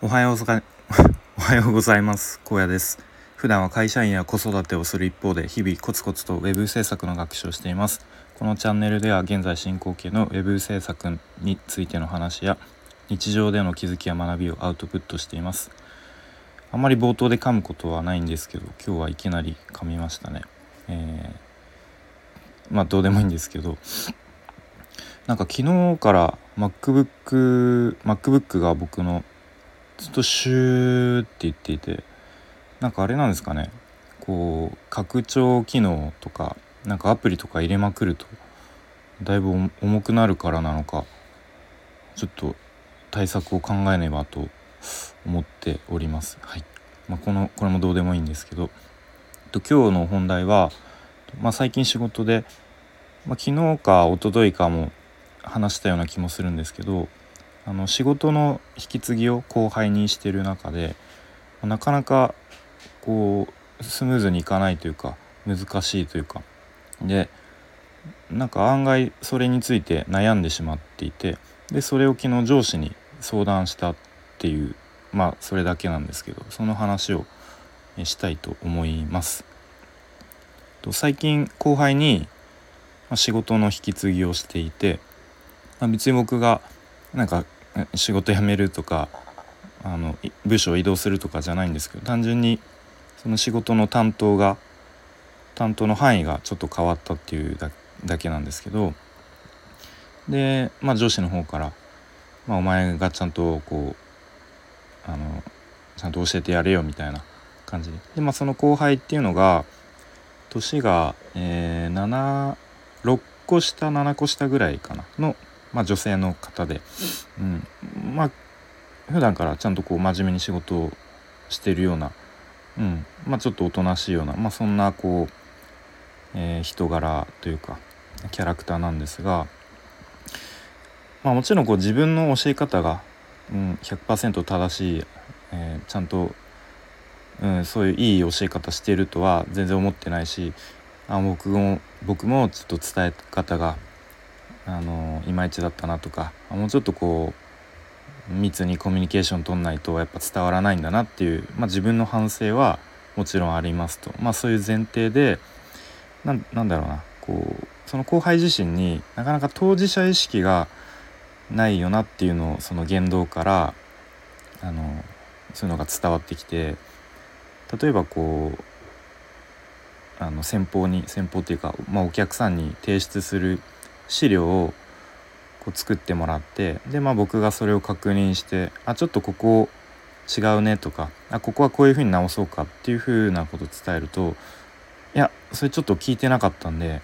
おはようござい おはようございます。高野です。普段は会社員や子育てをする一方で日々コツコツと web 制作の学習をしています。このチャンネルでは現在進行形の web 制作についての話や日常での気づきや学びをアウトプットしています。あまり冒頭で噛むことはないんですけど今日はいきなり噛みましたね。えー、まあどうでもいいんですけどなんか昨日から MacBook MacBook が僕のずっとシューって言っていてなんかあれなんですかね。こう拡張機能とかなんかアプリとか入れまくるとだいぶ重くなるからなのかちょっと対策を考えねばと思っております。はい。まあ、このこれもどうでもいいんですけど。と今日の本題は、まあ、最近仕事で、まあ、昨日か一昨日かも話したような気もするんですけどあの仕事の引き継ぎを後輩にしてる中でなかなかこうスムーズにいかないというか難しいというかでなんか案外それについて悩んでしまっていてでそれを昨日上司に相談したっていうまあそれだけなんですけどその話をしたいと思います。と最近後輩に仕事の引き継ぎをしていてまあ、別に僕がなんか仕事辞めるとかあの部署を移動するとかじゃないんですけど単純にその仕事の担当が担当の範囲がちょっと変わったっていうだけなんですけどでまあ上司の方から、まあ、お前がちゃんとこうあのちゃんと教えてやれよみたいな感じで。で、まあ、その後輩っていうのが年が、えー、76個下7個下ぐらいかなのまあ、女性の方で、うん、まあ普段からちゃんとこう真面目に仕事をしてるような、うん。まあ、ちょっとおとなしいような、まあ、そんなこう、えー、人柄というかキャラクターなんですが、まあ、もちろんこう自分の教え方が、うん、100%正しい、えー、ちゃんと、うん、そういういい教え方してるとは全然思ってないし。あ僕も僕もちょっと伝え方があのいまいちだったなとかもうちょっとこう密にコミュニケーション取んないとやっぱ伝わらないんだなっていう、まあ、自分の反省はもちろんありますと、まあ、そういう前提でなんだろうなこうその後輩自身になかなか当事者意識がないよなっていうのをその言動からあのそういうのが伝わってきて例えばこうあの先方に先方っていうか、まあ、お客さんに提出する資料をこう作ってもらってでまあ僕がそれを確認してあちょっとここ違うねとかあここはこういうふうに直そうかっていうふうなこと伝えるといやそれちょっと聞いてなかったんで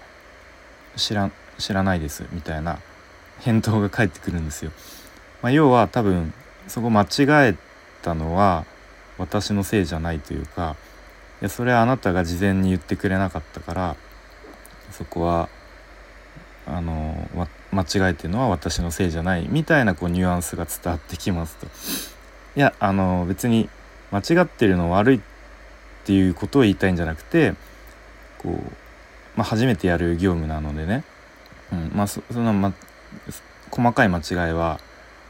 知ら知らないですみたいな返答が返ってくるんですよ。まあ、要は多分そこ間違えたのは私のせいじゃないというかいやそれはあなたが事前に言ってくれなかったからそこはあの間違えてるのは私のせいじゃないみたいなこうニュアンスが伝わってきますと。いやあの別に間違ってるの悪いっていうことを言いたいんじゃなくてこう、まあ、初めてやる業務なのでね、うんまあ、そその、ま、細かい間違いは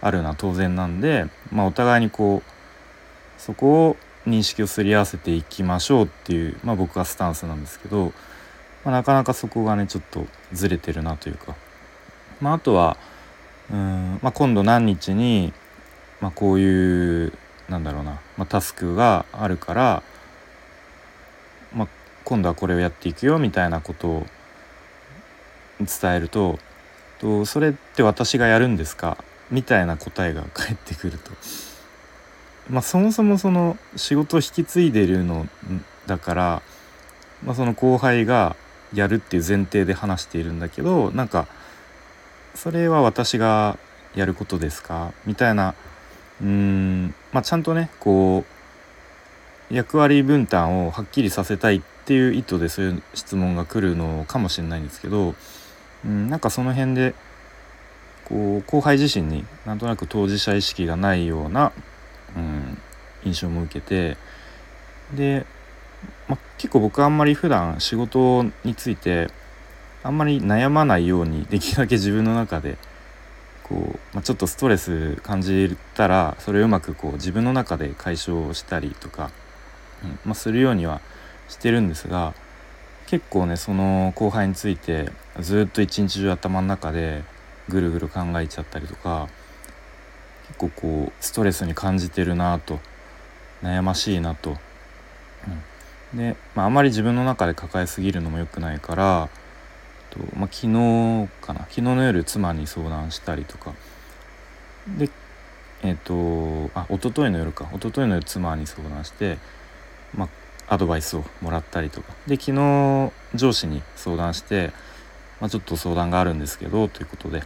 あるのは当然なんで、まあ、お互いにこうそこを認識をすり合わせていきましょうっていう、まあ、僕はスタンスなんですけど。まあ、なかなかそこがねちょっとずれてるなというか、まあ、あとはうん、まあ、今度何日に、まあ、こういうなんだろうな、まあ、タスクがあるから、まあ、今度はこれをやっていくよみたいなことを伝えるととそれって私がやるんですか？みたいな答えが返ってくると。まあ、そもそもその仕事を引き継いでるのだから、まあ、その後輩がやるっていう前提で話しているんだけどなんかそれは私がやることですか？みたいなうーんまあちゃんとねこう役割分担をはっきりさせたいっていう意図でそういう質問が来るのかもしれないんですけどうんなんかその辺でこう後輩自身になんとなく当事者意識がないような、うん、印象も受けてでま、結構僕あんまり普段仕事についてあんまり悩まないようにできるだけ自分の中でこう、ま、ちょっとストレス感じたらそれをうまくこう自分の中で解消したりとか、うんま、するようにはしてるんですが結構ねその後輩についてずっと一日中頭の中でぐるぐる考えちゃったりとか結構こうストレスに感じてるなと悩ましいなと。で、まあ、あまり自分の中で抱えすぎるのも良くないからと、まあ、昨日かな。昨日の夜妻に相談したりとか。でえっ、ー、とあ一昨日の夜か。一昨日の夜妻に相談して、まあ、アドバイスをもらったりとか。で昨日上司に相談して、まあ、ちょっと相談があるんですけどということで。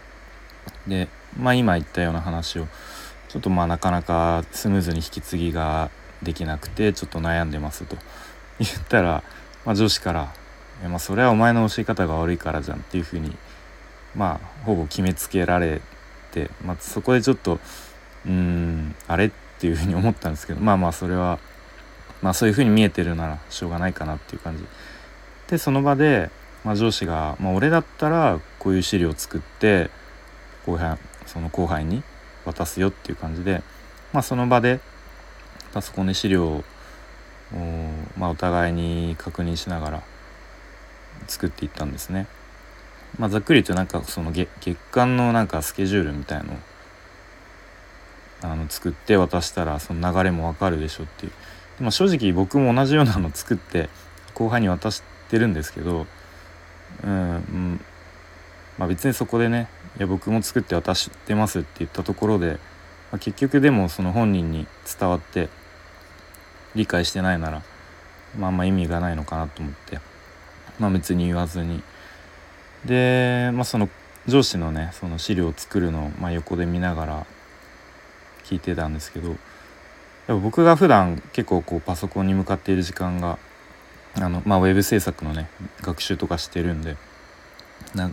で、まあ、今言ったような話をちょっとまあなかなかスムーズに引き継ぎができなくてちょっと悩んでますと。言ったら、まあ、上司から「まあ、それはお前の教え方が悪いからじゃん」っていうふうにまあほぼ決めつけられて、まあ、そこでちょっとうんあれっていうふうに思ったんですけどまあまあそれはまあそういうふうに見えてるならしょうがないかなっていう感じ。でその場で、まあ、上司が、まあ、俺だったらこういう資料を作って後輩その後輩に渡すよっていう感じで、まあ、その場でパソコンで資料をまあ、お互いに確認しながら作っていったんですね。まあ、ざっくり言うとなんかその月間のなんかスケジュールみたいのをあの作って渡したらその流れもわかるでしょっていう。でも正直僕も同じようなの作って後輩に渡してるんですけどうん、うん。まあ、別にそこでねいや僕も作って渡してますって言ったところで、まあ、結局でもその本人に伝わって理解してないなら、まあ、あんま意味がないのかなと思って、まあ、別に言わずに。で、まあ、その上司のねその資料を作るのを、まあ、横で見ながら聞いてたんですけど僕が普段結構こうパソコンに向かっている時間があの、まあ、ウェブ制作のね学習とかしてるんでな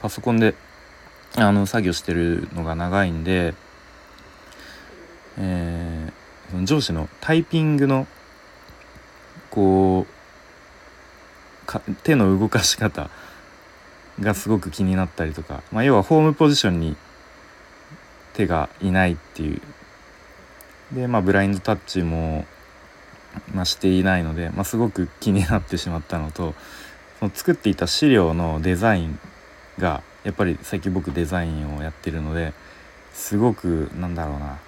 パソコンであの作業してるのが長いんで、えー上司のタイピングのこう手の動かし方がすごく気になったりとか、まあ、要はホームポジションに手がいないっていう。でまあブラインドタッチも、まあ、していないので、まあ、すごく気になってしまったのとその作っていた資料のデザインがやっぱり最近僕デザインをやってるのですごくなんだろうな。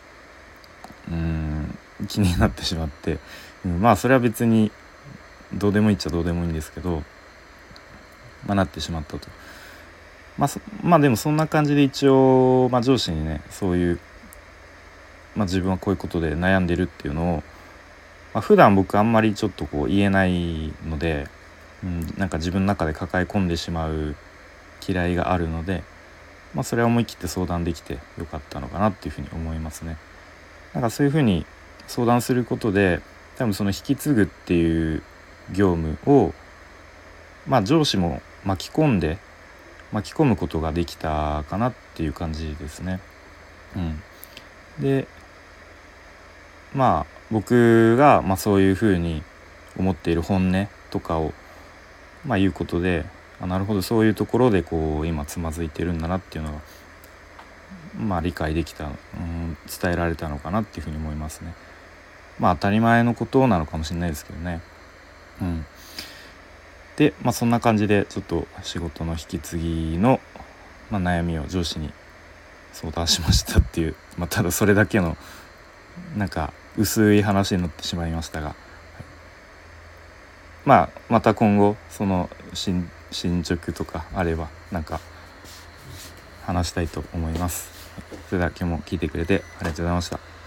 うん。気になってしまって、うん、まあそれは別にどうでもいいっちゃどうでもいいんですけど、まあ、なってしまったと。まあ、まあでもそんな感じで一応、まあ、上司にねそういう、まあ、自分はこういうことで悩んでるっていうのを、まあ、普段僕あんまりちょっとこう言えないので、うん、なんか自分の中で抱え込んでしまう嫌いがあるので、まあ、それは思い切って相談できてよかったのかなっていうふうに思いますね。なんかそういうふうに相談することで多分その引き継ぐっていう業務をまあ上司も巻き込んで巻き込むことができたかなっていう感じですね。うん、でまあ僕が、まあ、そういうふうに思っている本音とかを、まあ、言うことであなるほどそういうところでこう今つまずいてるんだなっていうのがまあ、理解できた、うん、伝えられたのかなっていうふうに思いますね。まあ当たり前のことなのかもしれないですけどね。うん、で、まあ、そんな感じでちょっと仕事の引き継ぎの、まあ、悩みを上司に相談しましたっていう、まあ、ただそれだけのなんか薄い話になってしまいましたが、まあまた今後その進捗とかあればなんか話したいと思います。それでは今日も聞いてくれてありがとうございました。